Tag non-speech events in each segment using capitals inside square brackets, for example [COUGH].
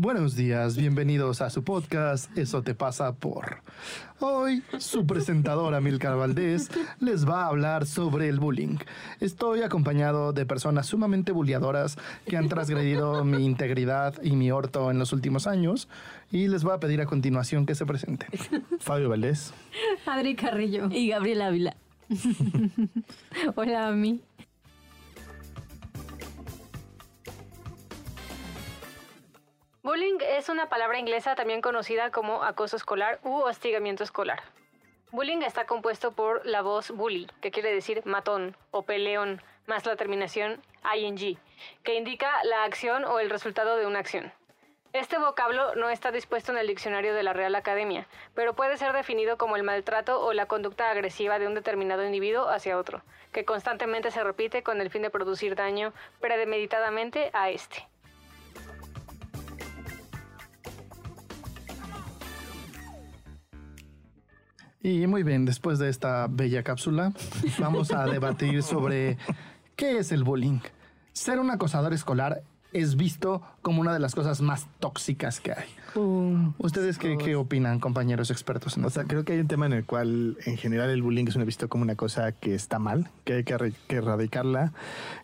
Buenos días, bienvenidos a su podcast Eso te pasa por. Hoy su presentadora Milcar Valdés les va a hablar sobre el bullying. Estoy acompañado de personas sumamente bulliadoras que han transgredido mi integridad y mi orto en los últimos años y les voy a pedir a continuación que se presenten. Fabio Valdés. Adri Carrillo. Y Gabriel Ávila. [LAUGHS] Hola, a mí. Bullying es una palabra inglesa también conocida como acoso escolar u hostigamiento escolar. Bullying está compuesto por la voz bully, que quiere decir matón o peleón, más la terminación ing, que indica la acción o el resultado de una acción. Este vocablo no está dispuesto en el diccionario de la Real Academia, pero puede ser definido como el maltrato o la conducta agresiva de un determinado individuo hacia otro, que constantemente se repite con el fin de producir daño premeditadamente a este. Y muy bien, después de esta bella cápsula, vamos a debatir sobre qué es el bullying. Ser un acosador escolar es visto como una de las cosas más tóxicas que hay. ¿Ustedes qué, qué opinan, compañeros expertos? En O sea, creo que hay un tema en el cual en general el bullying es una- visto como una cosa que está mal, que hay que, erradicarla,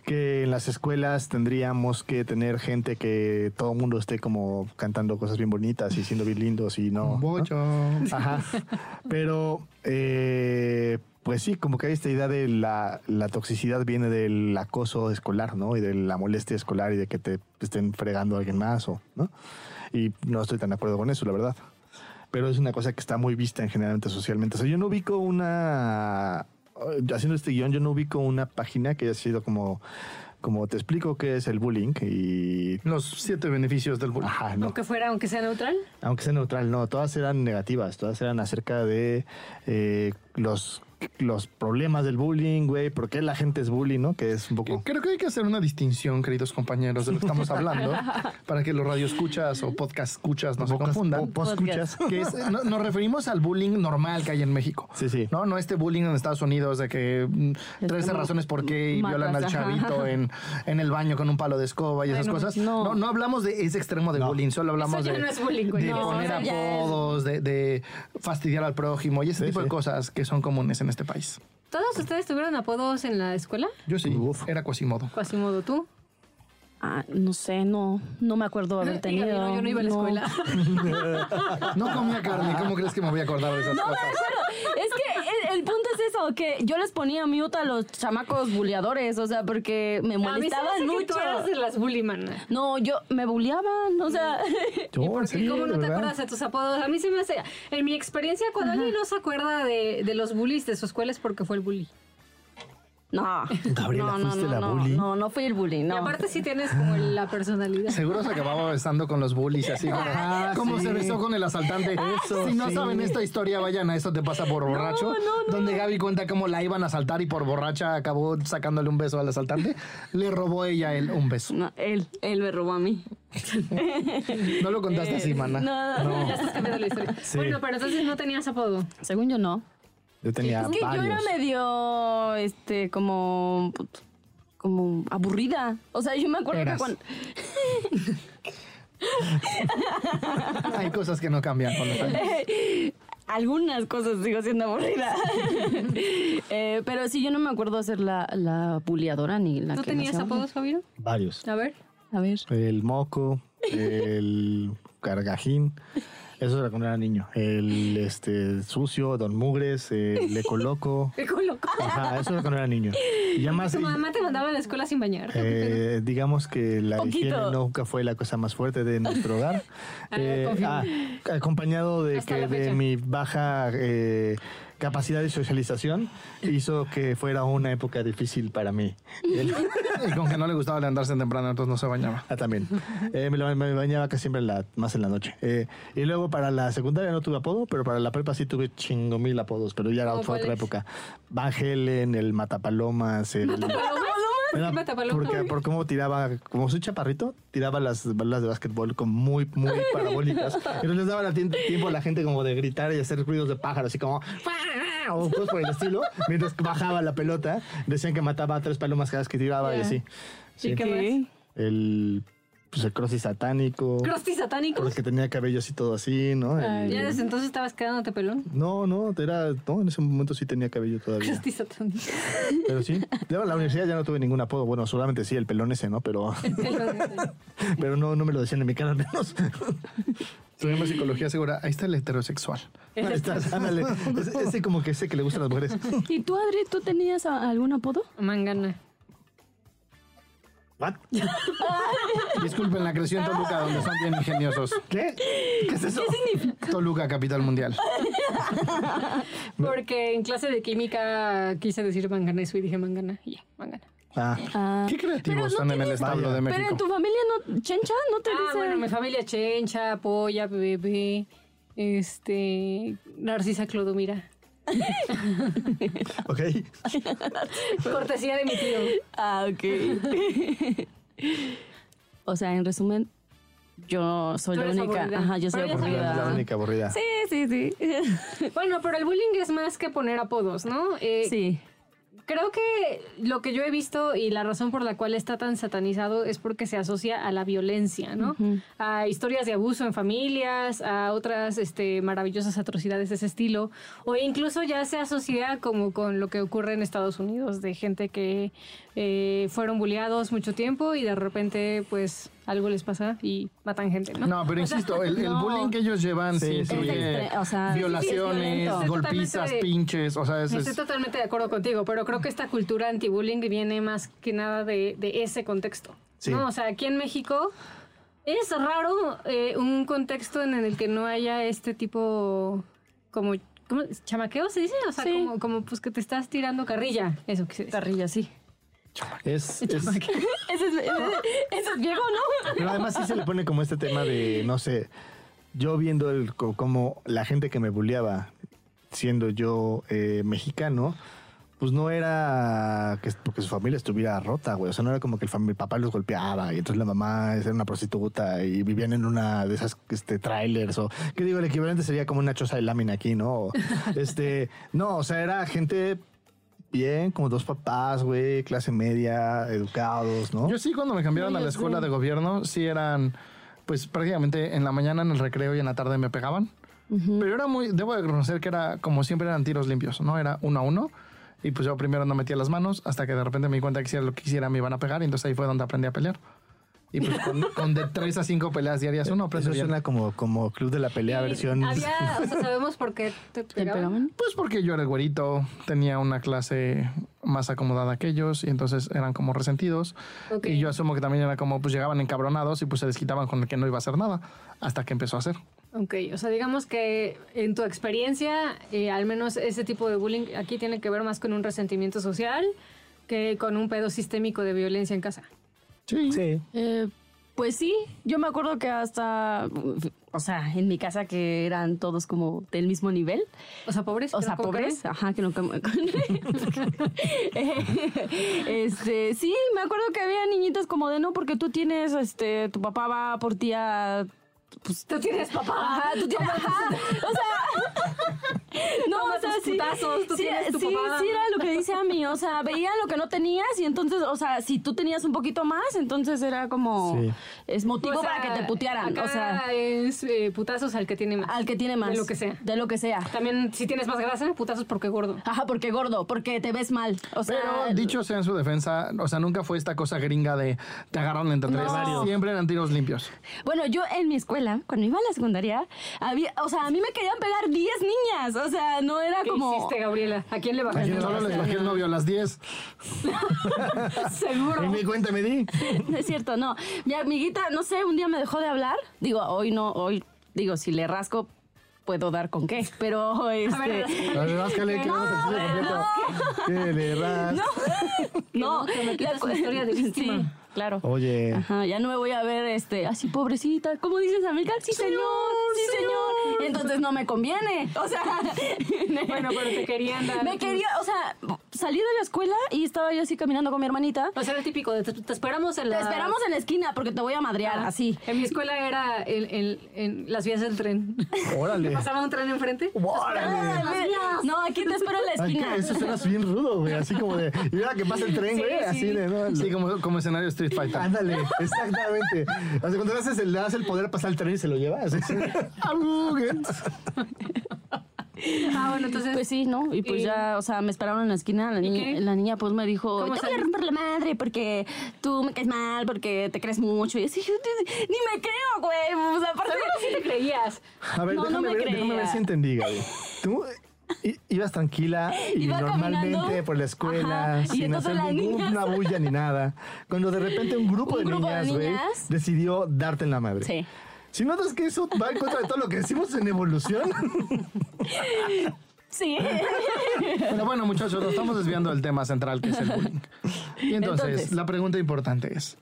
que en las escuelas tendríamos que tener gente que todo el mundo esté como cantando cosas bien bonitas y siendo bien lindos y no... ¿no? Bollo. Ajá. Pero, eh, pues sí, como que hay esta idea de la, la toxicidad viene del acoso escolar, ¿no? Y de la molestia escolar y de que te estén fregando a alguien más, o, ¿no? Y no estoy tan de acuerdo con eso, la verdad. Pero es una cosa que está muy vista en generalmente socialmente. O sea, yo no ubico una... Haciendo este guion, yo no ubico una página que haya sido como... Como te explico qué es el bullying y... Los siete beneficios del bullying. Ajá, no. Aunque fuera, aunque sea neutral. Aunque sea neutral, no, todas eran negativas, todas eran acerca de eh, los, los problemas del bullying, güey, por qué la gente es bullying, ¿no? Que es un poco... Creo que hay que hacer una distinción, queridos compañeros, de lo que estamos hablando, [LAUGHS] para que los radioescuchas o podcast escuchas no se confundan. o post escuchas. [LAUGHS] que es, no- nos referimos al bullying normal que hay en México. Sí, sí. No, no este bullying en Estados Unidos de que mm, 13 como razones por qué y matas, violan al chavito en, en el baño con un palo de escoba y esas Ay, no, cosas. no. No, no hablamos de ese extremo de No. bullying, solo hablamos Eso ya de, no es bullying, güey. de No, poner es- apodos, de, de fastidiar al prójimo y ese Sí, tipo de cosas que son comunes en este país. ¿Todos ustedes tuvieron apodos en la escuela? Yo sí, Uf. era Quasimodo. Quasimodo, ¿tú? Ah, no sé, no, no me acuerdo haber [LAUGHS] tenido. Gabriel, yo no iba a la escuela. [LAUGHS] No comía carne, ¿cómo crees que me voy a acordar de esas cosas? Es que el, punto es eso, que yo les ponía mute a los chamacos buleadores, o sea, porque me A mí se me molestaban hace que mucho. tú eras de las bully, man. No, yo me buleaban, o sea, Yo, ¿Y ¿en por qué? ¿Cómo no ¿De te verdad? acuerdas de tus apodos? A mí se me hace. En mi experiencia, cuando alguien no se acuerda de, de los bullies de su escuela es porque fue el bully. No. Gabriela, no, no, ¿fuiste no, la no, bully? No, no fui el bully, Y no. aparte, sí tienes como la personalidad. Seguro se acababa besando con los bullies así como, Ah, como sí. se besó con el asaltante. Eso, si no sí. saben esta historia, vayan a Eso te pasa por borracho, no, no. donde Gaby cuenta cómo la iban a asaltar y por borracha acabó sacándole un beso al asaltante. Le robó ella él un beso. No, él, él me robó a mí. [LAUGHS] No lo contaste así, mana. No, Ya estás cambiando la historia. Sí. Bueno, pero entonces no tenías apodo. según yo no. Yo tenía Es que yo varios. era medio, este, como, como aburrida. O sea, yo me acuerdo Eras. que cuando... [LAUGHS] Hay cosas que no cambian con los años. [LAUGHS] Algunas cosas sigo siendo aburrida. [LAUGHS] Eh, pero sí, yo no me acuerdo hacer la, la buleadora ni la ¿Tú que tenías apodos, Javier? Varios. A ver. A ver. El moco, el cargajín. Eso era cuando era niño. El este sucio, Don Mugres, el [LAUGHS] Ecoloco. Qué loco. Ajá, eso era cuando era niño. Y ya más. Tu mamá te mandaba a la escuela sin bañar. Eh, digamos que la Poquito. higiene nunca fue la cosa más fuerte de nuestro hogar. [LAUGHS] Ah, Eh, ah, acompañado de Hasta que de mi baja eh, capacidad de socialización hizo que fuera una época difícil para mí. [LAUGHS] Y con que no le gustaba levantarse temprano, entonces no se bañaba. Ah, también. Eh, me, bañaba casi siempre la, más en la noche. Eh, y luego para la secundaria no tuve apodo, pero para la prepa sí tuve chingo mil apodos, pero ya era ¿Cómo fue otra época. Van Helen, el Matapalomas, el... Era ¿Qué matapalomas? porque por cómo tiraba, como soy chaparrito, tiraba las balas de básquetbol como muy, muy [LAUGHS] parabólicas. Y no les daba tiempo a la gente como de gritar y hacer ruidos de pájaro, así como o cosas por el estilo, mientras bajaba la pelota, decían que mataba a tres palomas cada vez que tiraba y así. Sí. qué más? El, pues el crossy satánico. ¿Crusty satánico? Porque tenía cabello así todo así, ¿no? El- ¿Ya desde entonces estabas quedándote pelón? no, no, era, no, en ese momento sí tenía cabello todavía. Crusty satánico. Pero sí, luego en la universidad ya no tuve ningún apodo. Bueno, solamente sí, el pelón ese, ¿no? Pero, [LAUGHS] pero no, no me lo decían en mi cara al menos. Estudiamos psicología segura. Ahí está el heterosexual. Ahí estás, ándale. Ese, ese como que sé que le gustan las mujeres. ¿Y tú, Adri, tú tenías algún apodo? Mangana. ¿What? Disculpen, la creció en Toluca, donde son bien ingeniosos. ¿Qué? ¿Qué es eso? Toluca, capital mundial. Porque en clase de química quise decir manganeso y dije mangana. Y ya, mangana. Ah, Ah, Qué Pero creativos no están en el establo de pero en México. tu familia no, Chencha, no te Ah, dice. bueno, mi familia Chencha, Polla, Bebé, este, Narcisa Clodomira. [LAUGHS] ok. Cortesía de mi tío. Ah, ok. [LAUGHS] o sea, en resumen, yo soy la única. aburrida. Ajá, yo soy sabía. La aburrida. única aburrida. Sí, sí, sí. [LAUGHS] Bueno, pero el bullying es más que poner apodos, ¿no? Eh, Sí. Creo que lo que yo he visto y la razón por la cual está tan satanizado es porque se asocia a la violencia, ¿no? A historias de abuso en familias, a otras este, maravillosas atrocidades de ese estilo, o incluso ya se asocia como con lo que ocurre en Estados Unidos, de gente que eh, fueron bulleados mucho tiempo y de repente pues algo les pasa y matan gente, ¿no? No, pero insisto, el, el no. bullying que ellos llevan sí, Sí, sí. incluye Es extre- o sea, violaciones, sí, golpizas, pinches, o sea, es, Estoy es- totalmente de acuerdo contigo, pero creo que esta cultura anti-bullying viene más que nada de, de ese contexto. Sí. ¿no? O sea, aquí en México es raro eh, un contexto en el que no haya este tipo como... ¿Cómo? ¿Chamaqueo se dice? O sea, Sí. como, como pues que te estás tirando carrilla. Eso que se dice. Carrilla, sí. Es, es- [LAUGHS] Ese es, ese, ese es viejo, ¿no? pero además sí se le pone como este tema de, no sé, yo viendo el, co- como la gente que me bulleaba, siendo yo eh, mexicano, pues no era que porque su familia estuviera rota, güey. O sea, no era como que el, papá los golpeaba y entonces la mamá era una prostituta y vivían en una de esas este, trailers o, ¿qué digo? El equivalente sería como una choza de lámina aquí, ¿no? O, este, no, o sea, era gente bien, como dos papás, güey, clase media, educados, ¿no? Yo sí, cuando me cambiaron a la escuela de gobierno, sí eran, pues prácticamente en la mañana, en el recreo y en la tarde me pegaban. Pero era muy, debo de reconocer que era, como siempre eran tiros limpios, ¿no? Era uno a uno. Y pues yo primero no metía las manos hasta que de repente me di cuenta que si era lo que quisiera me iban a pegar. Y entonces ahí fue donde aprendí a pelear. Y pues con, con de tres a cinco peleas diarias uno aprende Eso bien. suena como, como club de la pelea versión. Había, o sea, sabemos por qué te ¿Te pegaban. Pues porque yo era el güerito, tenía una clase más acomodada que ellos y entonces eran como resentidos. Y yo asumo que también era como, pues llegaban encabronados y pues se desquitaban con el que no iba a hacer nada hasta que empezó a hacer. Ok, o sea, digamos que en tu experiencia, eh, al menos ese tipo de bullying aquí tiene que ver más con un resentimiento social que con un pedo sistémico de violencia en casa. Sí. Sí. Eh, pues sí, yo me acuerdo que hasta, o sea, en mi casa que eran todos como del mismo nivel. O sea, pobres. O sea, pobres, ajá, que no comen. [LAUGHS] este, sí, me acuerdo que había niñitos como de no, porque tú tienes, este, tu papá va por ti a. Pues, Tú tienes papá. Ajá, tú tienes. Ajá, [LAUGHS] o sea. [LAUGHS] No, Toma o sea, tus sí. putazos, tú sí, tienes tu sí, papá. sí era lo que dice a mí. O sea, veían lo que no tenías y entonces, o sea, si tú tenías un poquito más, entonces era como. Sí. Es motivo O sea, para que te putearan. acá O sea, es eh, putazos al que tiene más. al que tiene más. De lo que sea. De lo que sea. También, si tienes más grasa, putazos porque gordo. Ajá, porque gordo, porque te ves mal. O sea, Pero dicho sea en su defensa, o sea, nunca fue esta cosa gringa de te agarraron entre tres. No. Siempre eran tiros limpios. Bueno, yo en mi escuela, cuando iba a la secundaria, había, o sea, a mí me querían pegar 10 niñas. O sea, no era ¿Qué como. hiciste, Gabriela? ¿A quién le bajaste? Solo les bajé el novio a las 10. [LAUGHS] Seguro. Y mi cuenta me di. [LAUGHS] No es cierto, no. Mi amiguita, no sé, un día me dejó de hablar. Digo, hoy no, hoy, digo, si le rasco, puedo dar con qué. Pero este. [LAUGHS] A ver, báscale, que vamos al chiste completo. ¿Qué le ras? No, que me quitas cu- una historia de víctima. Sí, claro. Oye. Ajá, ya no me voy a ver este así pobrecita. ¿Cómo dices, amiga? Sí, señor, sí, señor. Entonces no me conviene. O sea, [LAUGHS] Bueno, pero te querían dar. me quería, o sea, salí de la escuela y estaba yo así caminando con mi hermanita. O sea, el típico de te, te esperamos en la. Te esperamos en la esquina porque te voy a madrear, Ah, así. En mi escuela era en, en- en las vías del tren. Órale. [LAUGHS] Pasaba un tren enfrente. Órale. No, aquí te espero en la esquina. eso suena bien rudo, güey. Así como de. Y ahora que pasa el tren, Sí, güey. sí. Así de, ¿no? Sí, como, como escenario Street Fighter. Ándale, exactamente. O sea, cuando le haces el, le das el poder pasar el tren y se lo lleva. Así. [LAUGHS] Ah, bueno, entonces. Pues sí, ¿no? Y pues ¿Y- ya, o sea, me esperaron en la esquina. La, ¿Y niña, qué? la niña pues me dijo, te ¿Cómo voy a romper la madre porque tú me caes mal, porque te crees mucho. Y así, ni me creo, güey. O sea, aparte... Seguro sí te creías. A ver, No, no déjame, me ver, déjame ver creía. si entendí, Gaby. Tú ibas tranquila y Iba normalmente caminando. por la escuela, Ajá, y sin hacer ninguna niñas- bulla ni nada. Cuando de repente un grupo, Un de, grupo de niñas, güey, niñas. decidió darte en la madre. Sí. Si notas que eso va en contra de todo lo que decimos en evolución, Sí. Pero bueno, muchachos, nos estamos desviando del tema central que es el bullying. Y entonces, Entonces. la pregunta importante es,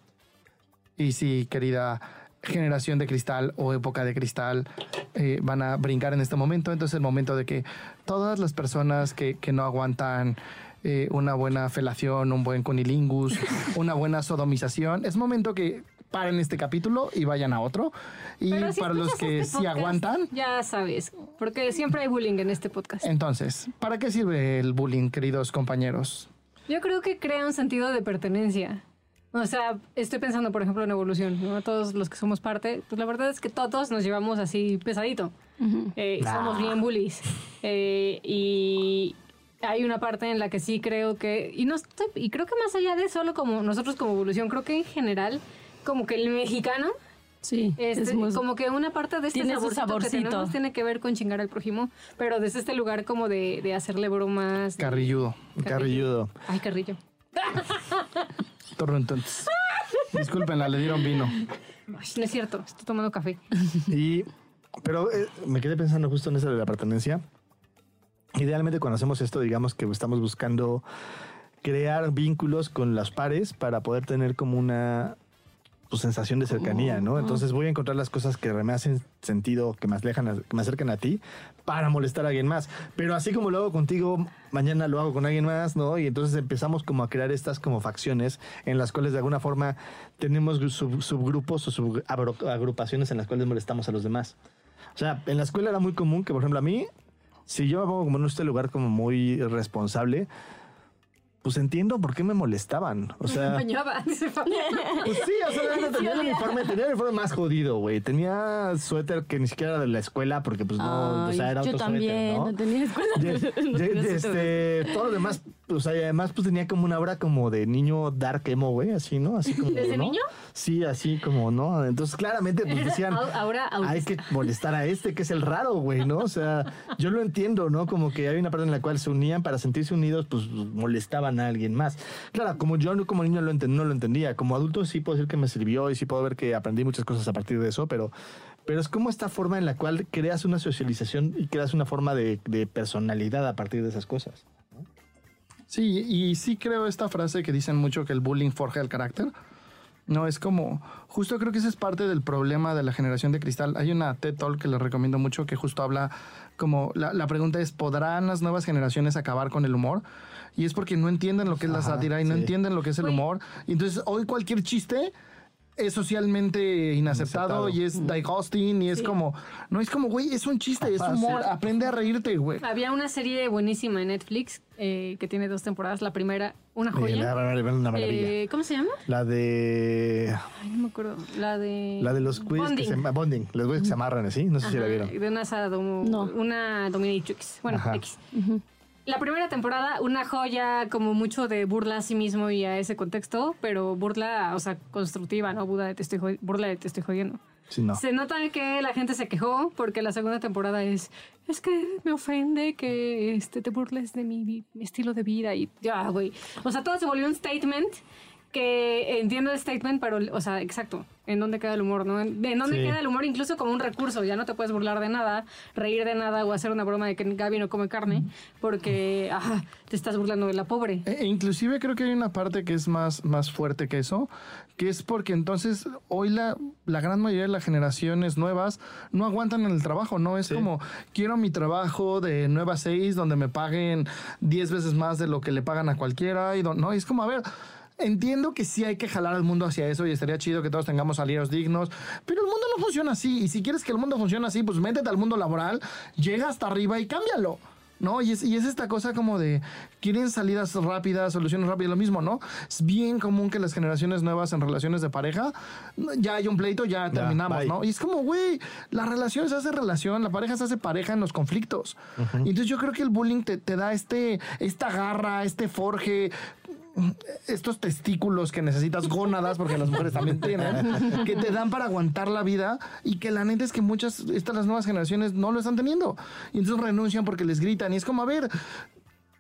y si querida generación de cristal o época de cristal eh, van a brincar en este momento, entonces el momento de que todas las personas que, que no aguantan eh, una buena felación, un buen cunilingus, [LAUGHS] una buena sodomización, es momento que paren este capítulo y vayan a otro. Y si para los que este sí aguantan, Ya sabes. Porque siempre hay bullying en este podcast. entonces, ¿para qué sirve el bullying, queridos compañeros? Yo creo que crea un sentido de pertenencia. O sea, estoy pensando, por ejemplo, en evolución, ¿no? Todos los que somos parte, pues la verdad es que todos nos llevamos así pesadito. Eh, Somos bien bullies. Eh, y hay una parte en la que sí creo que, y no estoy, y creo que más allá de solo como nosotros como evolución, creo que en general, como que el mexicano, Sí. este, es muy- como que una parte de este Tiene su saborcito, que saborcito. tenemos tiene que ver con chingar al prójimo, pero desde este lugar como de, de hacerle bromas. de- Carrilludo. carrilludo. Ay, carrillo. [LAUGHS] Torrentones. Discúlpenla, le dieron vino. Ay, no es cierto, estoy tomando café. Y, pero eh, me quedé pensando justo en eso de la pertenencia. Idealmente cuando hacemos esto, digamos que estamos buscando crear vínculos con las pares para poder tener como una pues, sensación de cercanía, ¿no? Entonces voy a encontrar las cosas que me hacen sentido, que me, alejan a- que me acercan a ti para molestar a alguien más. Pero así como lo hago contigo, mañana lo hago con alguien más, ¿no? Y entonces empezamos como a crear estas como facciones en las cuales de alguna forma tenemos sub- subgrupos o subagrupaciones en las cuales molestamos a los demás. O sea, en la escuela era muy común que, por ejemplo, a mí, si yo me pongo como en este lugar como muy responsable, pues entiendo por qué me molestaban. O sea, [LAUGHS] pues sí, o sea, no tenía el uniforme, tenía el uniforme más jodido, güey. Tenía suéter que ni siquiera era de la escuela porque pues no, o sea, era yo otro también, suéter, ¿no? no tenía escuela. De- [LAUGHS] No suéter. este, todo lo demás, o sea, y además pues tenía como una aura como de niño dark emo, güey, así, ¿no? Así [LAUGHS] como, ¿Desde niño? Sí, así como, ¿no? Entonces, claramente, pues decían, Au- ahora hay que molestar a este, que es el raro, güey, ¿no? O sea, yo lo entiendo, ¿no? Como que hay una parte en la cual se unían para sentirse unidos, pues molestaban a alguien más. Claro, como yo como niño lo no lo entendía, como adulto sí puedo decir que me sirvió y sí puedo ver que aprendí muchas cosas a partir de eso, pero, pero es como esta forma en la cual creas una socialización y creas una forma de, de personalidad a partir de esas cosas. Sí, y sí creo esta frase que dicen mucho que el bullying forja el carácter. No, es como, justo creo que ese es parte del problema de la generación de cristal. Hay una TED Talk que les recomiendo mucho que justo habla como, la, la pregunta es, ¿podrán las nuevas generaciones acabar con el humor? Y es porque no entienden lo que es la sátira y no sí. entienden lo que es el humor. Y entonces hoy cualquier chiste es socialmente inaceptado Inaceptado. y es disgusting y es como, no es como, güey, es un chiste, es Ajá, humor, sí. aprende a reírte, güey. Había una serie buenísima en Netflix eh, que tiene dos temporadas. La primera, una Eh, joya. la- la- una maravilla. Eh, ¿Cómo se llama? La de. Ay, no me acuerdo. La de. La de los güeyes que Bonding. se, bonding, los güeyes que se amarran así, no sé si la vieron. De una, sadomo- No. una dominatrix. Bueno, Ajá. X. La primera temporada, una joya como mucho de burla a sí mismo y a ese contexto, pero burla, o sea, constructiva, ¿no? Burla de te estoy, burla de te estoy jodiendo. Sí, no. Se nota que la gente se quejó porque la segunda temporada es, es que me ofende que este, te burles de mi, mi estilo de vida y ya, güey. O sea, todo se volvió un statement que entiendo el statement, pero, o sea, exacto, ¿en dónde queda el humor, no? ¿En en dónde Sí. queda el humor incluso como un recurso? Ya no te puedes burlar de nada, reír de nada o hacer una broma de que Gaby no come carne porque, ajá, te estás burlando de la pobre. E- e inclusive creo que hay una parte que es más, más fuerte que eso, que es porque entonces hoy la, la gran mayoría de las generaciones nuevas no aguantan en el trabajo, ¿no? Es como, quiero mi trabajo de 9 a 6 donde me paguen 10 veces más de lo que le pagan a cualquiera, y don- ¿no? Y es como, a ver... Entiendo que sí hay que jalar al mundo hacia eso y estaría chido que todos tengamos salarios dignos, pero el mundo no funciona así. Y si quieres que el mundo funcione así, pues métete al mundo laboral, llega hasta arriba y cámbialo. ¿no? Y es, y es esta cosa como de, quieren salidas rápidas, soluciones rápidas, lo mismo, ¿no? Es bien común que las generaciones nuevas en relaciones de pareja, ya hay un pleito, ya terminamos. ¿no? Y es como, güey, la relación se hace relación, la pareja se hace pareja en los conflictos. Y entonces yo creo que el bullying te, te da este, esta garra, este forje, estos testículos que necesitas, gónadas, porque las mujeres también tienen, que te dan para aguantar la vida y que la neta es que muchas, estas las nuevas generaciones no lo están teniendo. Y entonces renuncian porque les gritan. Y es como, a ver,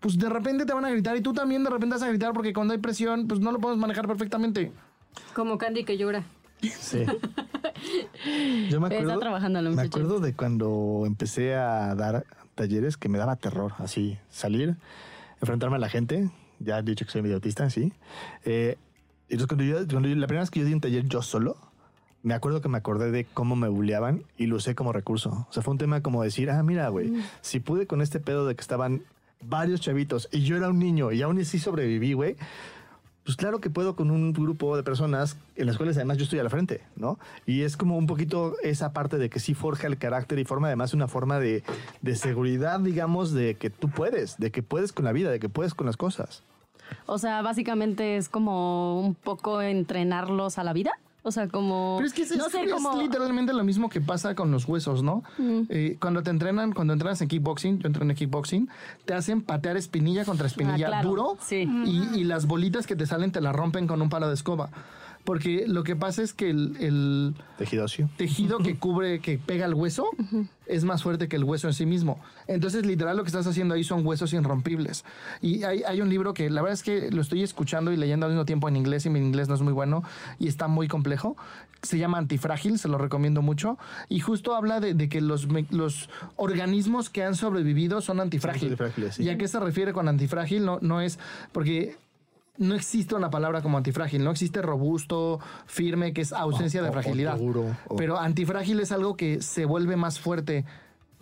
pues de repente te van a gritar y tú también de repente vas a gritar porque cuando hay presión, pues no lo podemos manejar perfectamente. Como Candy que llora. Sí. [LAUGHS] Yo me acuerdo, Está trabajando la me muchacha. acuerdo de cuando empecé a dar talleres que me daba terror, así, salir, enfrentarme a la gente. Ya he dicho que soy medio autista, sí. Eh, entonces cuando yo, cuando yo- la primera vez que yo di un taller yo solo, me acuerdo que me acordé de cómo me bulleaban y lo usé como recurso. O sea, fue un tema como decir, ah, mira, güey, Mm. si pude con este pedo de que estaban varios chavitos y yo era un niño y aún así sobreviví, güey, pues claro que puedo con un grupo de personas en las cuales además yo estoy a la frente, ¿no? Y es como un poquito esa parte de que sí forja el carácter y forma además una forma de, de seguridad, digamos, de que tú puedes, de que puedes con la vida, de que puedes con las cosas. O sea, básicamente es como un poco entrenarlos a la vida. O sea, como. Pero es que es, no es- sé, es como. literalmente lo mismo que pasa con los huesos, ¿no? Eh, cuando te entrenan, cuando entrenas en kickboxing, yo entrené kickboxing, te hacen patear espinilla contra espinilla Ah, claro. duro Sí. y, y las bolitas que te salen te las rompen con un palo de escoba. Porque lo que pasa es que el, el Tejido óseo. tejido que cubre, que pega el hueso, es más fuerte que el hueso en sí mismo. Entonces, literal, lo que estás haciendo ahí son huesos irrompibles. Y hay, hay un libro que la verdad es que lo estoy escuchando y leyendo al mismo tiempo en inglés y mi inglés no es muy bueno y está muy complejo. Se llama Antifrágil, se lo recomiendo mucho. Y justo habla de, de que los, organismos que han sobrevivido son antifrágiles. antifrágiles, sí. ¿Y a qué se refiere con antifrágil? No, no es porque no existe una palabra como antifrágil, no existe robusto, firme, que es ausencia O- de o- o fragilidad. o- Pero antifrágil es algo que se vuelve más fuerte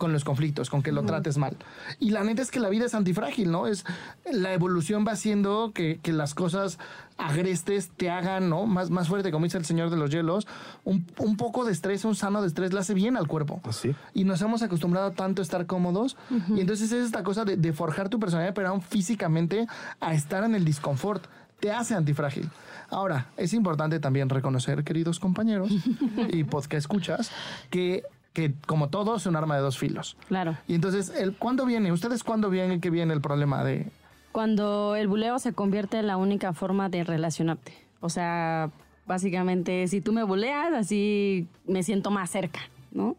con los conflictos, con que lo trates mal. Y la neta es que la vida es antifrágil, ¿no? Es la evolución va haciendo que, que las cosas agrestes te hagan, ¿no? Más, más fuerte, como dice el señor de los hielos. Un, un poco de estrés, un sano de estrés, le hace bien al cuerpo. Así. Y nos hemos acostumbrado tanto a estar cómodos. Y entonces es esta cosa de, de forjar tu personalidad, pero aún físicamente a estar en el disconfort. Te hace antifrágil. Ahora, es importante también reconocer, queridos compañeros [LAUGHS] y podcast escuchas, que, que como todo es un arma de dos filos. Claro. Y entonces, el, ¿cuándo viene? ¿Ustedes cuándo viene que viene el problema de... Cuando el buleo se convierte en la única forma de relacionarte. O sea, básicamente, si tú me buleas, así me siento más cerca, ¿no?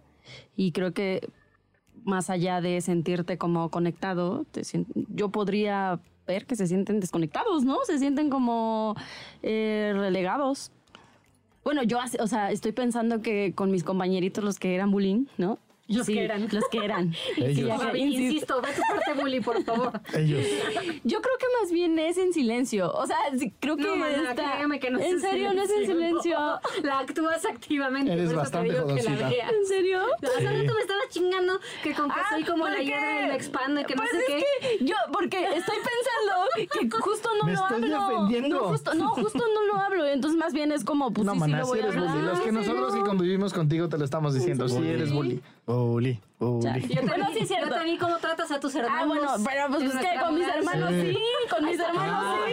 Y creo que más allá de sentirte como conectado, te yo podría ver que se sienten desconectados, ¿no? Se sienten como eh, relegados. Bueno, yo, o sea, estoy pensando que con mis compañeritos, los que eran bullying, ¿no? Los que eran. Los que eran. [LAUGHS] Ellos. Sí, insisto. insisto, ve tu parte bully, por favor. [LAUGHS] Ellos. Yo creo que más bien es en silencio. O sea, sí, creo que No, mana, está... créeme que no es ¿En serio no es en silencio? [LAUGHS] La actúas activamente. Eres por eso bastante te digo que la veas. ¿En serio? Hace rato me estabas chingando que con que Ah, soy como la ¿por hiedra qué? y me expando y que no Pues sé es qué. que yo, porque estoy pensando que justo no Me lo estoy hablo. defendiendo. No justo, no, justo no lo hablo. Entonces más bien es como, pues no, sí, sí maná, lo si voy a eres hablar. bully. Los que ¿En nosotros que convivimos contigo te lo estamos diciendo. Sí, eres bully. Bully. Ya. Yo te, Bueno, vi, sí es cierto. yo te vi cómo tratas a tus hermanos. Ah, bueno, pero pues en es que con mis hermanos sí, con mis hermanos sí.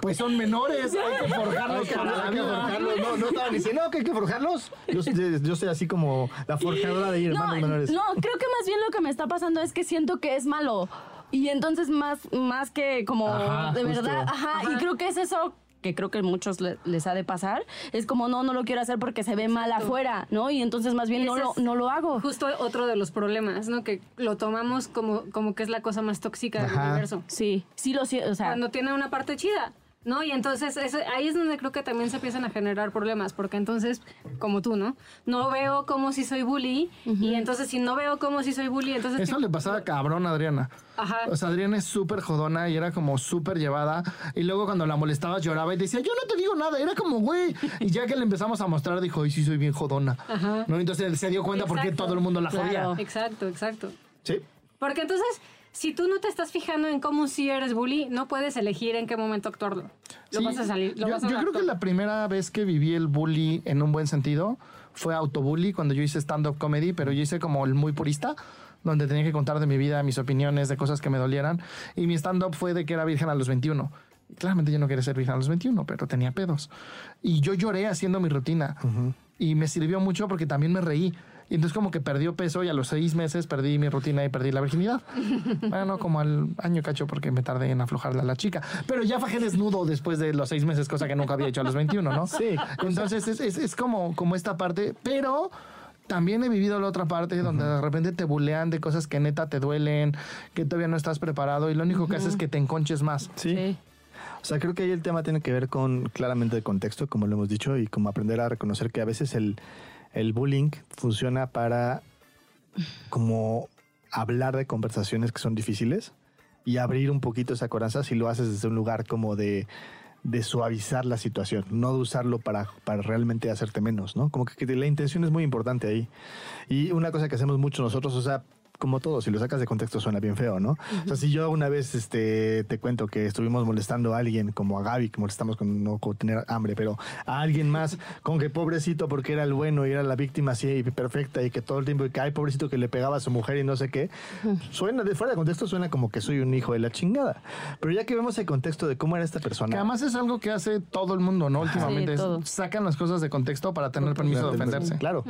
Pues son menores, hay que forjarlos para la Hay que vida. forjarlos. No, no estaban diciendo que hay que forjarlos. Yo, [LAUGHS] yo soy así como la forjadora de hermanos No, menores. no, creo que más bien lo que me está pasando es que siento que es malo. Y entonces más, más que como Ajá, de justo. verdad, ajá, y creo que es eso que creo que a muchos le- les ha de pasar, es como no, no lo quiero hacer porque se ve mal afuera, ¿no? Y entonces más bien no lo, no lo hago. Justo otro de los problemas, ¿no? Que lo tomamos como, como que es la cosa más tóxica del universo. Sí, sí lo siento, o sea, Cuando tiene una parte chida. ¿No? Y entonces ahí es donde creo que también se empiezan a generar problemas, porque entonces, como tú, ¿no? No veo como si soy bully, y entonces si no veo como si soy bully, entonces... Eso le pasaba cabrón a Adriana. Ajá. O sea, Adriana es súper jodona y era como súper llevada. Y luego cuando la molestaba lloraba y decía, yo no te digo nada. Era como, güey. Y ya que le empezamos a mostrar, dijo, ay, sí, soy bien jodona. Ajá. ¿No? Entonces se dio cuenta por qué Exacto. todo el mundo la Claro. jodía. Exacto, exacto. Sí. Porque entonces, si tú no te estás fijando en cómo si eres bully, no puedes elegir en qué momento actuarlo. Lo Sí, vas a salir. Lo yo vas a yo creo que la primera vez que viví el bully en un buen sentido fue autobully cuando yo hice stand-up comedy, pero yo hice como el muy purista, donde tenía que contar de mi vida, mis opiniones, de cosas que me dolieran. Y mi stand-up fue de que era virgen a los 21. Y Claramente yo no quería ser virgen a los 21, pero tenía pedos. Y yo lloré haciendo mi rutina. Y me sirvió mucho porque también me reí. Y entonces como que perdió peso y a los seis meses perdí mi rutina y perdí la virginidad. [LAUGHS] Bueno, como al año cacho porque me tardé en aflojarla a la chica. Pero ya fajé desnudo después de los seis meses, cosa que nunca había hecho a los 21, ¿no? [LAUGHS] Sí. Entonces es, es, es como, como esta parte, pero también he vivido la otra parte donde de repente te bulean de cosas que neta te duelen, que todavía no estás preparado y lo único que hace es que te enconches más. Sí. Sí. O sea, creo que ahí el tema tiene que ver con claramente el contexto, como lo hemos dicho, y como aprender a reconocer que a veces el, el bullying funciona para como hablar de conversaciones que son difíciles y abrir un poquito esa coraza si lo haces desde un lugar como de, de suavizar la situación, no de usarlo para, para realmente hacerte menos, ¿no? Como que, que la intención es muy importante ahí. Y una cosa que hacemos mucho nosotros, o sea, como todo, si lo sacas de contexto suena bien feo, ¿no? O sea, si yo una vez este, te cuento que estuvimos molestando a alguien, como a Gaby, que molestamos con no con tener hambre, pero a alguien más, [LAUGHS] con que pobrecito porque era el bueno y era la víctima así y perfecta y que todo el tiempo, y que ay, pobrecito que le pegaba a su mujer y no sé qué, suena, de fuera de contexto suena como que soy un hijo de la chingada. Pero ya que vemos el contexto de cómo era esta Que persona. además es algo que hace todo el mundo, ¿no? Últimamente es- sacan las cosas de contexto para tener permiso de ofenderse. Claro.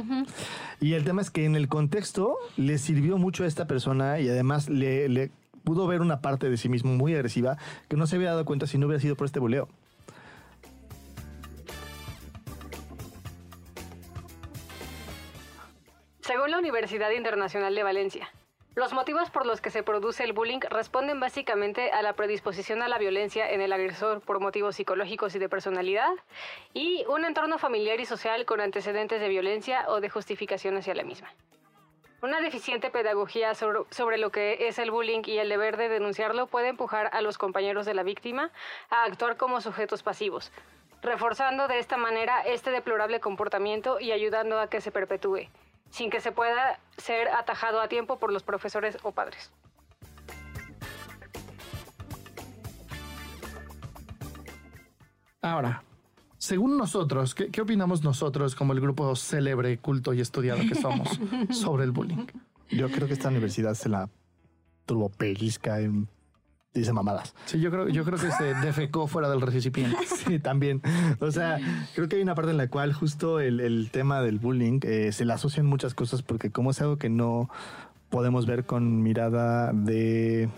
Y el tema es que en el contexto le sirvió mucho a esta persona y además le, le pudo ver una parte de sí mismo muy agresiva que no se había dado cuenta si no hubiera sido por este buleo. Según la Universidad Internacional de Valencia, los motivos por los que se produce el bullying responden básicamente a la predisposición a la violencia en el agresor por motivos psicológicos y de personalidad y un entorno familiar y social con antecedentes de violencia o de justificación hacia la misma. Una deficiente pedagogía sobre, lo que es el bullying y el deber de denunciarlo puede empujar a los compañeros de la víctima a actuar como sujetos pasivos, reforzando de esta manera este deplorable comportamiento y ayudando a que se perpetúe, sin que se pueda ser atajado a tiempo por los profesores o padres. Ahora, según nosotros, ¿qué, qué opinamos nosotros como el grupo célebre, culto y estudiado que somos [LAUGHS] sobre el bullying? Yo creo que esta universidad se la turbopelizca en dice mamadas. Sí, yo creo, yo creo que se defecó fuera del recipiente. [LAUGHS] Sí, también. O sea, creo que hay una parte en la cual justo el, el tema del bullying eh, se le asocian muchas cosas porque como es algo que no podemos ver con mirada de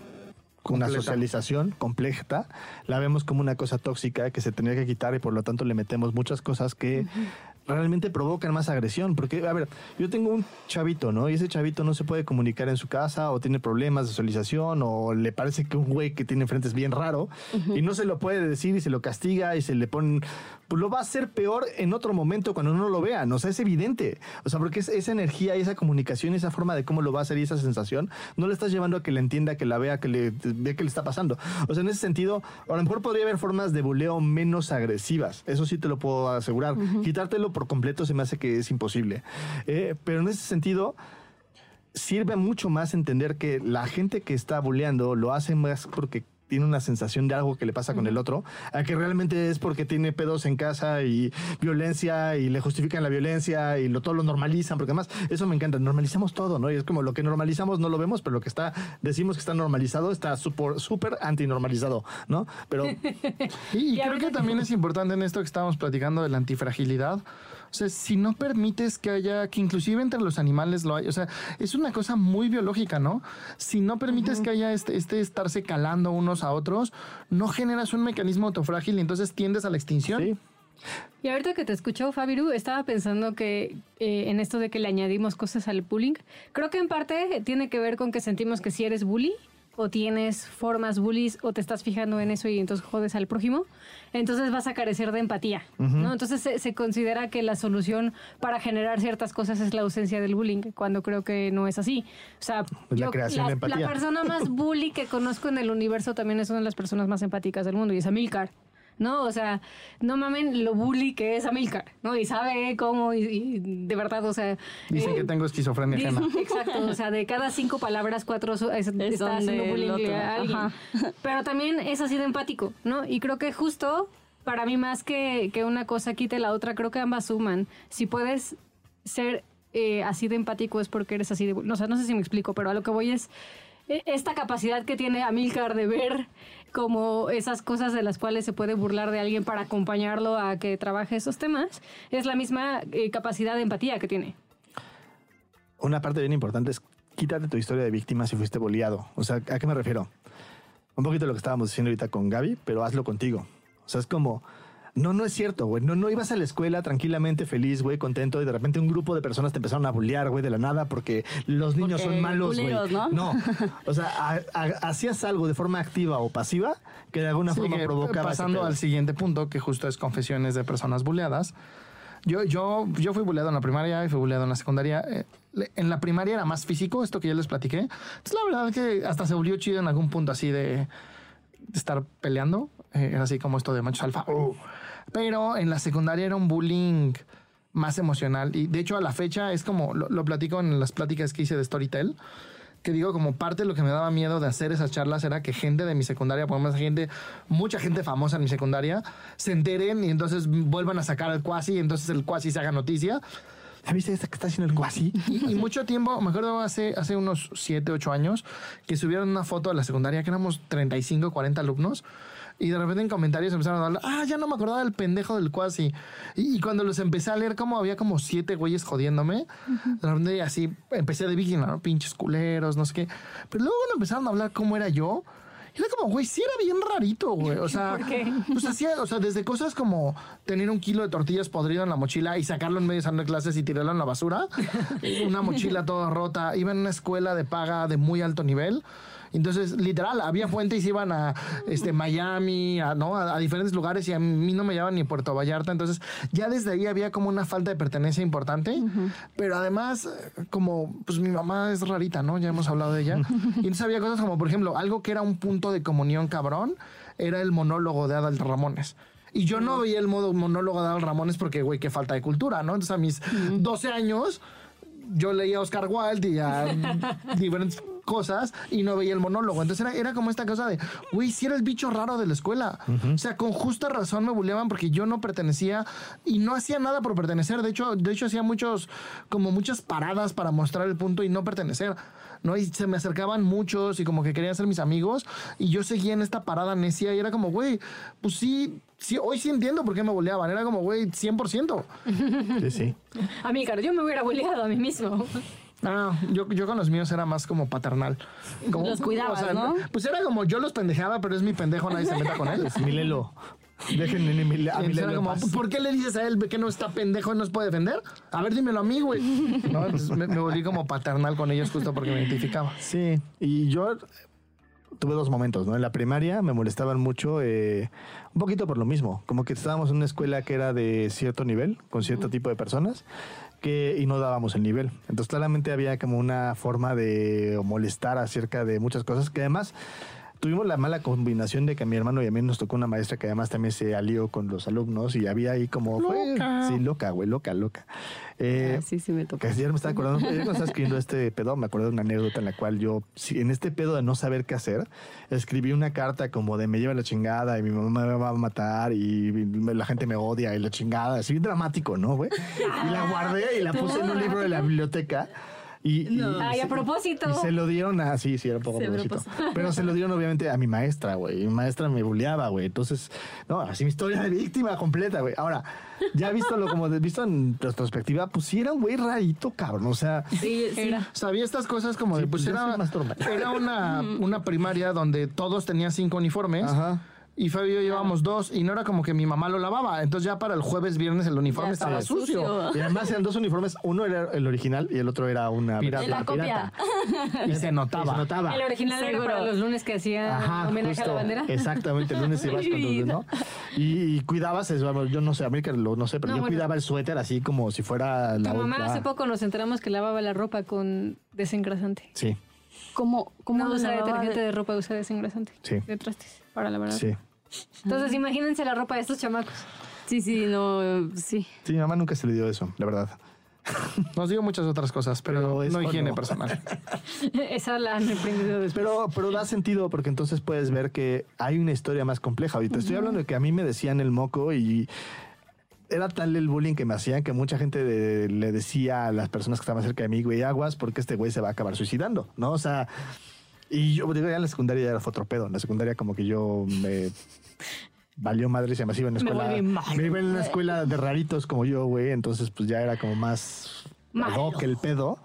una socialización completa, la vemos como una cosa tóxica que se tendría que quitar y por lo tanto le metemos muchas cosas que realmente provocan más agresión. Porque, a ver, yo tengo un chavito, ¿no? Y ese chavito no se puede comunicar en su casa o tiene problemas de socialización o le parece que un güey que tiene enfrente es bien raro y no se lo puede decir y se lo castiga y se le pone... Pues lo va a hacer peor en otro momento cuando no lo vean. O sea, es evidente. O sea, porque es, esa energía y esa comunicación y esa forma de cómo lo va a hacer y esa sensación no le estás llevando a que le entienda, que la vea, que le vea que le está pasando. O sea, en ese sentido, a lo mejor podría haber formas de buleo menos agresivas. Eso sí te lo puedo asegurar. Quitártelo por completo se me hace que es imposible. Eh, pero en ese sentido, sirve mucho más entender que la gente que está buleando lo hace más porque tiene una sensación de algo que le pasa con el otro, a que realmente es porque tiene pedos en casa y violencia y le justifican la violencia y lo, todo lo normalizan, porque además eso me encanta, normalizamos todo, ¿no? Y es como lo que normalizamos no lo vemos, pero lo que está, decimos que está normalizado, está súper, súper antinormalizado, ¿no? Pero [LAUGHS] Y, y creo que también es importante en esto que estábamos platicando de la antifragilidad. O sea, si no permites que haya, que inclusive entre los animales lo hay, o sea, es una cosa muy biológica, ¿no? Si no permites que haya este, este estarse calando unos a otros, no generas un mecanismo autofrágil y entonces tiendes a la extinción. sí, Y ahorita que te escuchó, Fabiru, estaba pensando que eh, en esto de que le añadimos cosas al bullying, creo que en parte tiene que ver con que sentimos que si eres bully, o tienes formas bullies o te estás fijando en eso y entonces jodes al prójimo, entonces vas a carecer de empatía, ¿no? Entonces se, se considera que la solución para generar ciertas cosas es la ausencia del bullying, cuando creo que no es así. O sea, Es la creación de empatía. la persona más [LAUGHS] bully que conozco en el universo también es una de las personas más empáticas del mundo y es Amilcar. ¿No? O sea, no mamen lo bully que es Amilcar, ¿no? Y sabe cómo, y, y de verdad, o sea... Dicen eh, que tengo esquizofrenia Dice- ajena. [LAUGHS] Exacto, o sea, de cada cinco palabras, cuatro es- Son está haciendo bullying a alguien. ajá. Pero también es así de empático, ¿no? Y creo que justo, para mí, más que, que una cosa quite la otra, creo que ambas suman. Si puedes ser eh, así de empático es porque eres así de... No, o sea, no sé si me explico, pero a lo que voy es eh, esta capacidad que tiene Amilcar de ver como esas cosas de las cuales se puede burlar de alguien para acompañarlo a que trabaje esos temas, es la misma eh, capacidad de empatía que tiene. Una parte bien importante es quítate tu historia de víctima si fuiste boleado. O sea, ¿a qué me refiero? Un poquito lo que estábamos diciendo ahorita con Gaby, pero hazlo contigo. O sea, es como, no, no es cierto, güey. No, no ibas a la escuela tranquilamente, feliz, güey, contento, y de repente un grupo de personas te empezaron a bullear, güey, de la nada, porque los niños Porque son malos, güey. ¿no? No. [LAUGHS] O sea, a- a- hacías algo de forma activa o pasiva que de alguna Sí, forma provocaba. pasando al siguiente punto, que justo es confesiones de personas buleadas. Yo, yo, yo fui buleado en la primaria y fui buleado en la secundaria. Eh, en la primaria era más físico, esto que ya les platiqué. Entonces, la verdad es que hasta se volvió chido en algún punto así de, estar peleando. Eh, era así como esto de machos alfa. Oh. Pero en la secundaria era un bullying más emocional. Y de hecho, a la fecha es como lo, lo platico en las pláticas que hice de Storytel que digo, como parte de lo que me daba miedo de hacer esas charlas era que gente de mi secundaria, por ejemplo, gente, mucha gente famosa en mi secundaria, se enteren y entonces vuelvan a sacar al cuasi y entonces el cuasi se haga noticia. ¿Ya viste esta que está haciendo el cuasi? [LAUGHS] Y, y mucho tiempo, me acuerdo hace, hace unos 7, 8 años, que subieron una foto de la secundaria, que éramos 35, 40 alumnos, y de repente en comentarios empezaron a hablar, ah, ya no me acordaba del pendejo del cuasi. Y, y cuando los empecé a leer, como había como siete güeyes jodiéndome, de repente así empecé de víctima, ¿no? Pinches culeros, no sé qué. Pero luego cuando empezaron a hablar cómo era yo, era como, güey, sí era bien rarito, güey. O [LAUGHS] sea, ¿Por qué? pues hacía, o sea, desde cosas como tener un kilo de tortillas podrido en la mochila y sacarlo en medio de salón de clases y tirarlo en la basura. [LAUGHS] una mochila toda rota. Iba en una escuela de paga de muy alto nivel. Entonces, literal, había fuentes y se iban a este, Miami, a, ¿no? a, a diferentes lugares y a mí no me llevaban ni Puerto Vallarta. Entonces, ya desde ahí había como una falta de pertenencia importante. Pero además, eh, como, pues mi mamá es rarita, ¿no? Ya hemos hablado de ella. [LAUGHS] y entonces había cosas como, por ejemplo, algo que era un punto de comunión cabrón, era el monólogo de Adal Ramones. Y yo no veía el modo monólogo de Adal Ramones porque, güey, qué falta de cultura, ¿no? Entonces, a mis 12 años, yo leía a Oscar Wilde y a [LAUGHS] diferentes cosas y no veía el monólogo. Entonces era, era como esta cosa de, güey, si era el bicho raro de la escuela. O sea, con justa razón me bulleaban porque yo no pertenecía y no hacía nada por pertenecer. De hecho, de hecho hacía muchos, como muchas paradas para mostrar el punto y no pertenecer. ¿no? Y se me acercaban muchos y como que querían ser mis amigos y yo seguía en esta parada necia y era como, güey, pues sí, sí, hoy sí entiendo por qué me boleaban. Era como, güey, 100%. Sí, sí. [LAUGHS] Amícar, yo me hubiera bulleado a mí mismo. Ah, yo, yo con los míos era más como paternal. Como- [LAUGHS] Los cuidabas, ¿no? Pues era como yo los pendejeaba, pero es mi pendejo, nadie se meta con él. Es [LAUGHS] Milelo. Déjenme a Mile- a era en como. ¿por qué le dices a él que no está pendejo y no se puede defender? A ver, dímelo a mí, güey. ¿No? Entonces me, me volví como paternal con ellos justo porque me identificaba. Sí, y yo tuve dos momentos, ¿no? En la primaria me molestaban mucho, eh, un poquito por lo mismo, como que estábamos en una escuela que era de cierto nivel, con cierto tipo de personas, que, y no dábamos el nivel. Entonces claramente había como una forma de molestar acerca de muchas cosas que además... Tuvimos la mala combinación de que a mi hermano y a mí nos tocó una maestra que además también se alió con los alumnos y había ahí como... Loca. sí, loca, güey, loca, loca. Eh, Ah, sí, sí me tocó. que ayer me estaba acordando, ayer cuando estaba escribiendo este pedo, me acordé de una anécdota en la cual yo, en este pedo de no saber qué hacer, escribí una carta como de me lleva la chingada y mi mamá me va a matar y la gente me odia y la chingada, así dramático, ¿no, güey? Y la guardé y la puse en un libro de la biblioteca. Y, y- Ay, a propósito. y se lo dieron a, sí, sí, era un poco a propósito. propósito. Pero se lo dieron obviamente a mi maestra, güey. Mi maestra me bulleaba, güey. Entonces, no, así mi historia de víctima completa, güey. Ahora, ya visto lo como de- visto en retrospectiva, pues sí era un güey rarito, cabrón. O sea, Sí, sí. Sabía estas cosas como de, Sí, pues pues era, era una, una primaria donde todos tenían cinco uniformes. Ajá. Y Fabio y yo llevábamos dos y no era como que mi mamá lo lavaba. Entonces ya para el jueves, viernes el uniforme Ya estaba sucio. sucio. Y además eran dos uniformes, uno era el original y el otro era una Pirata. La copia. Y se Y se notaba. notaba. El original era Seguro. para los lunes que hacía Ajá, homenaje a la bandera. Exactamente, el lunes ibas con lunes. ¿no? [LAUGHS] Y, y cuidabas eso, yo no sé, América lo no sé, pero No, yo bueno. cuidaba el suéter así como si fuera la Tu mamá otra- hace poco nos enteramos que lavaba la ropa con desengrasante. Sí, ¿Cómo, cómo No usa detergente de- de ropa, usa desengrasante. Sí. De trastes, para la verdad. sí. Entonces, imagínense la ropa de estos chamacos. Sí, sí, no, sí. Sí, mi mamá nunca se le dio eso, la verdad. [LAUGHS] Nos dio muchas otras cosas, pero, Pero no higiene no. personal. [LAUGHS] Esa la han aprendido después. Pero, pero da sentido porque entonces puedes ver que hay una historia más compleja. Ahorita estoy hablando de que a mí me decían el moco y era tal el bullying que me hacían que mucha gente de- le decía a las personas que estaban cerca de mí, güey, aguas porque este güey se va a acabar suicidando, ¿no? O sea, y yo digo, ya en la secundaria ya era fotropedo. En la secundaria como que yo me valió madre y se me iba en la escuela. mal. Me iba en una escuela de raritos como yo, güey. Entonces pues ya era como más hoc el pedo.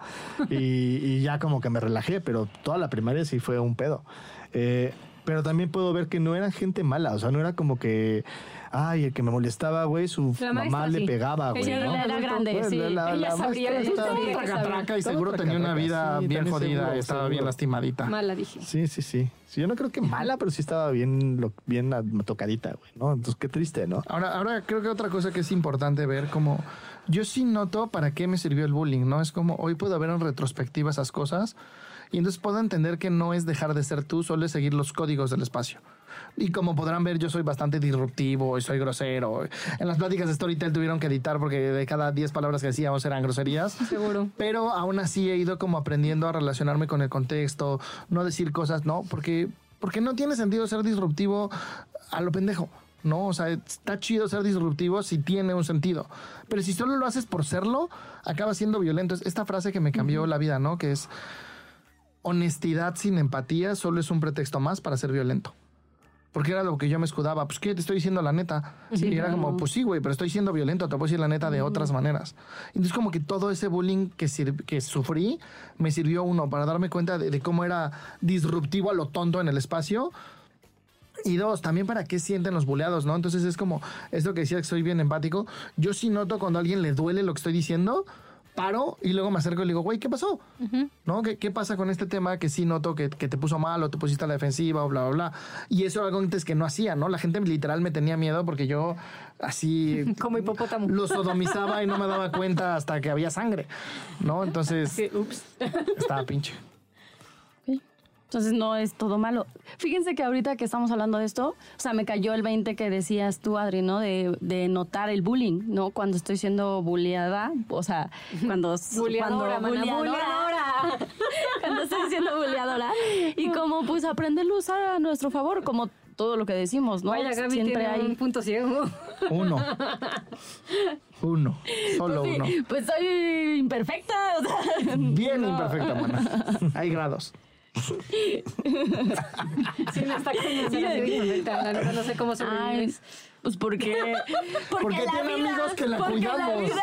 Y, y ya como que me relajé, pero toda la primaria sí fue un pedo. Eh, pero también puedo ver que no eran gente mala, o sea, no era como que, ay, el que me molestaba, güey, su La mamá maestra, le sí. pegaba, güey. Ella ¿no? era grande, Pues, sí. la- Ella la sabría maestra la estaba- historia. Traca, traca y seguro tenía una vida sí, bien jodida. seguro, estaba bien lastimadita. Mala dije. Sí, sí, sí. Sí, yo no creo que mala, pero sí estaba bien, lo- bien tocadita, güey, ¿no? Entonces, qué triste, ¿no? Ahora, ahora creo que otra cosa que es importante ver, como yo sí noto para qué me sirvió el bullying, ¿no? Es como hoy puedo ver en retrospectiva esas cosas y entonces puedo entender que no es dejar de ser tú, solo es seguir los códigos del espacio. Y como podrán ver, yo soy bastante disruptivo y soy grosero. En las pláticas de Storytel tuvieron que editar porque de cada 10 palabras que decíamos eran groserías. [LAUGHS] Seguro. Pero aún así he ido como aprendiendo a relacionarme con el contexto, no decir cosas, no, porque, porque no tiene sentido ser disruptivo a lo pendejo. No, o sea, está chido ser disruptivo si tiene un sentido. Pero si solo lo haces por serlo, acaba siendo violento. Es esta frase que me cambió la vida, ¿no? Que es honestidad sin empatía solo es un pretexto más para ser violento. Porque era lo que yo me escudaba. Pues, ¿qué te estoy diciendo la neta? y era como, pues sí, güey, pero estoy siendo violento. Te puedo decir la neta de otras maneras. Entonces, como que todo ese bullying que, que sufrí me sirvió, uno, para darme cuenta de, de cómo era disruptivo a lo tonto en el espacio. Y dos, también para qué sienten los buleados, ¿no? Entonces es como esto que decía que soy bien empático. Yo sí noto cuando a alguien le duele lo que estoy diciendo, paro y luego me acerco y le digo, güey, ¿qué pasó? ¿No? ¿Qué, qué pasa con este tema que sí noto que, que te puso mal o te pusiste a la defensiva o bla, bla, bla? Y eso era algo antes que no hacía, ¿no? La gente literal me tenía miedo porque yo así... [LAUGHS] Como hipopótamo. Lo sodomizaba y no me daba cuenta hasta que había sangre, ¿no? Entonces, [LAUGHS] ups. estaba pinche. Entonces no es todo malo. Fíjense que ahorita que estamos hablando de esto, o sea, me cayó el 20 que decías tú, Adri, ¿no? De, de notar el bullying, ¿no? Cuando estoy siendo bulleada, o sea, cuando... [LAUGHS] Buleadora, cuando mana, buleadora. [LAUGHS] cuando estoy siendo bulleadora. Y como, pues, aprenderlo a usar a nuestro favor, como todo lo que decimos, ¿no? Vaya, Gaby Siempre tiene hay... un punto ciego. Uno. Uno. Solo Sí, uno. pues soy imperfecta. o sea, [LAUGHS] Bien no. imperfecta, mana. Hay grados. [LAUGHS] Sí, me está. La neta, no sé cómo Ay, sobrevives. pues [LAUGHS] porque... Porque la tiene vida- amigos que la porque cuidamos. vida,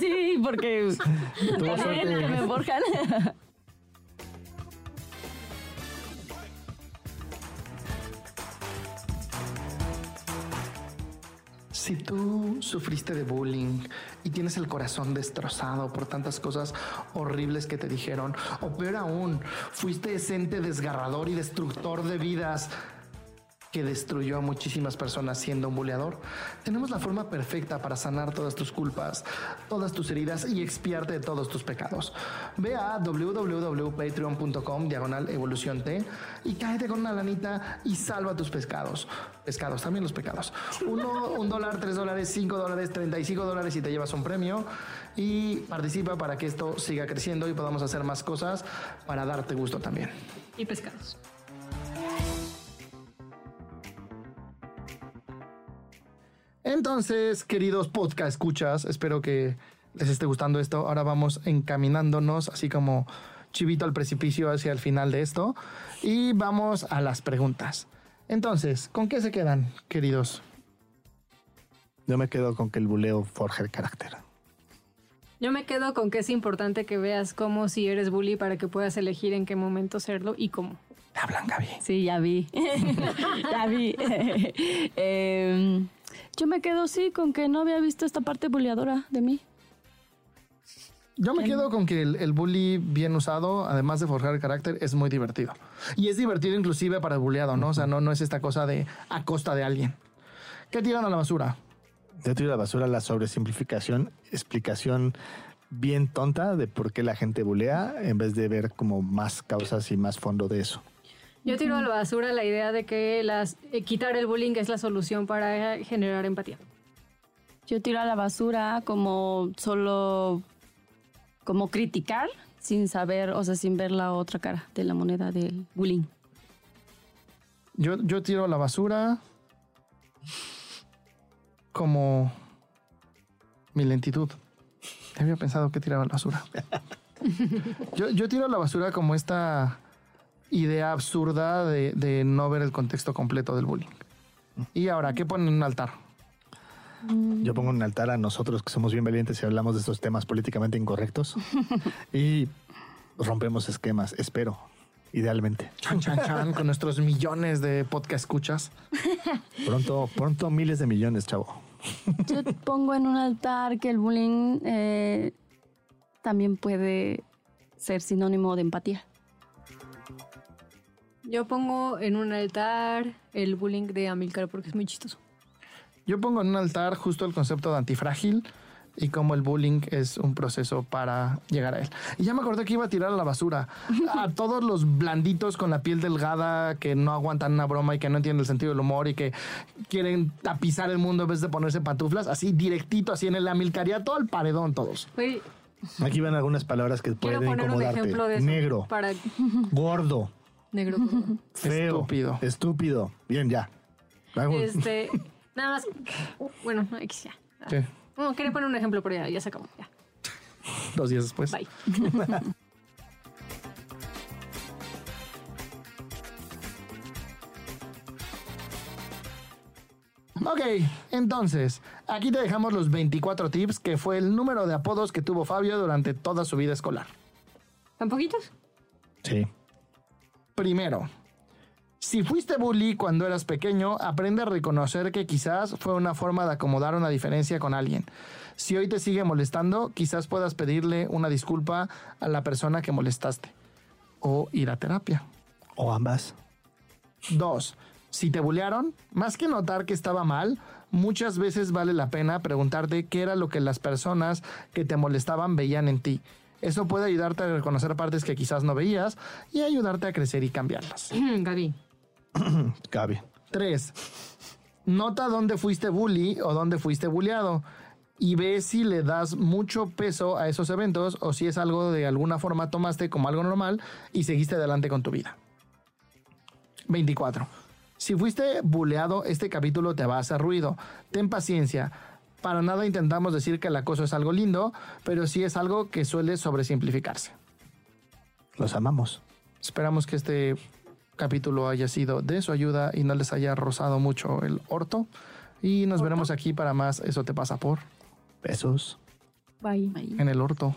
sí, porque... [LAUGHS] Tuvo la nena me forjan. Si tú sufriste de bullying y tienes el corazón destrozado por tantas cosas horribles que te dijeron, o peor aún, fuiste ese ente desgarrador y destructor de vidas que destruyó a muchísimas personas siendo un buleador, tenemos la forma perfecta para sanar todas tus culpas, todas tus heridas y expiarte de todos tus pecados. Ve a www.patreon.com diagonal evolución T y cáete con una lanita y salva tus pescados. Pescados, también los pecados. Un dólar, tres dólares, cinco dólares, treinta y cinco dólares y te llevas un premio. Y participa para que esto siga creciendo y podamos hacer más cosas para darte gusto también. Y pescados. Entonces, queridos podcast escuchas, espero que les esté gustando esto. Ahora vamos encaminándonos así como chivito al precipicio hacia el final de esto y vamos a las preguntas. Entonces, ¿con qué se quedan, queridos? Yo me quedo con que el buleo forja el carácter. Yo me quedo con que es importante que veas cómo si eres bully para que puedas elegir en qué momento serlo y cómo. Hablan, Gaby. Sí, ya vi. [LAUGHS] ya vi. [LAUGHS] Em, yo me quedo, sí, con que no había visto esta parte buleadora de mí. Yo me quedo con que el, el bully bien usado, además de forjar el carácter, es muy divertido. Y es divertido inclusive para el bulleado, ¿no? O sea, no, no es esta cosa de a costa de alguien. ¿Qué tiran a la basura? Yo tiro a la basura la sobresimplificación, explicación bien tonta de por qué la gente bulea en vez de ver como más causas y más fondo de eso. Yo tiro a la basura la idea de que las, eh, quitar el bullying es la solución para generar empatía. Yo tiro a la basura como solo, como criticar sin saber, o sea, sin ver la otra cara de la moneda del bullying. Yo, yo tiro a la basura como mi lentitud. Había pensado que tiraba a la basura. [LAUGHS] Yo, yo tiro a la basura como esta idea absurda de, de no ver el contexto completo del bullying. Y ahora, ¿qué ponen en un altar? Yo pongo un altar a nosotros que somos bien valientes y hablamos de estos temas políticamente incorrectos [LAUGHS] y rompemos esquemas, espero, idealmente. Chan, chan, chan, con nuestros millones de podcast escuchas. Pronto, pronto miles de millones, chavo. Yo pongo en un altar que el bullying eh, también puede ser sinónimo de empatía. Yo pongo en un altar el bullying de Amilcar porque es muy chistoso. Yo pongo en un altar justo el concepto de antifrágil y cómo el bullying es un proceso para llegar a él. Y ya me acordé que iba a tirar a la basura [LAUGHS] a todos los blanditos con la piel delgada que no aguantan una broma y que no entienden el sentido del humor y que quieren tapizar el mundo en vez de ponerse pantuflas, así directito, así en el amilcariato al paredón todos. Aquí van algunas palabras que quiero pueden un incomodarte. ejemplo de eso. Negro, Para [LAUGHS] gordo, negro. [LAUGHS] feo, Estúpido. estúpido. Bien, ya. Este, [LAUGHS] nada más. Bueno, X ya. ¿Qué? No, quería poner un ejemplo, pero ya, ya se acabó. Ya. Dos días después. Bye. [LAUGHS] Ok, entonces, aquí te dejamos los 24 tips, que fue el número de apodos que tuvo Fabio durante toda su vida escolar. ¿Tan poquitos? Sí. Primero, si fuiste bully cuando eras pequeño, aprende a reconocer que quizás fue una forma de acomodar una diferencia con alguien. Si hoy te sigue molestando, quizás puedas pedirle una disculpa a la persona que molestaste. O ir a terapia. O ambas. Dos, si te bullearon, más que notar que estaba mal, muchas veces vale la pena preguntarte qué era lo que las personas que te molestaban veían en ti. Eso puede ayudarte a reconocer partes que quizás no veías y ayudarte a crecer y cambiarlas. [CLEARS THROAT] Gaby. [CLEARS THROAT] Gaby. 3. Nota dónde fuiste bully o dónde fuiste bulleado y ve si le das mucho peso a esos eventos o si es algo de alguna forma tomaste como algo normal y seguiste adelante con tu vida. 24. Si fuiste bulleado, este capítulo te va a hacer ruido. Ten paciencia. Para nada intentamos decir que el acoso es algo lindo, pero sí es algo que suele sobresimplificarse. Los amamos. Esperamos que este capítulo haya sido de su ayuda y no les haya rozado mucho el orto. Y nos veremos aquí para más Eso te pasa por Besos. Bye. en el orto.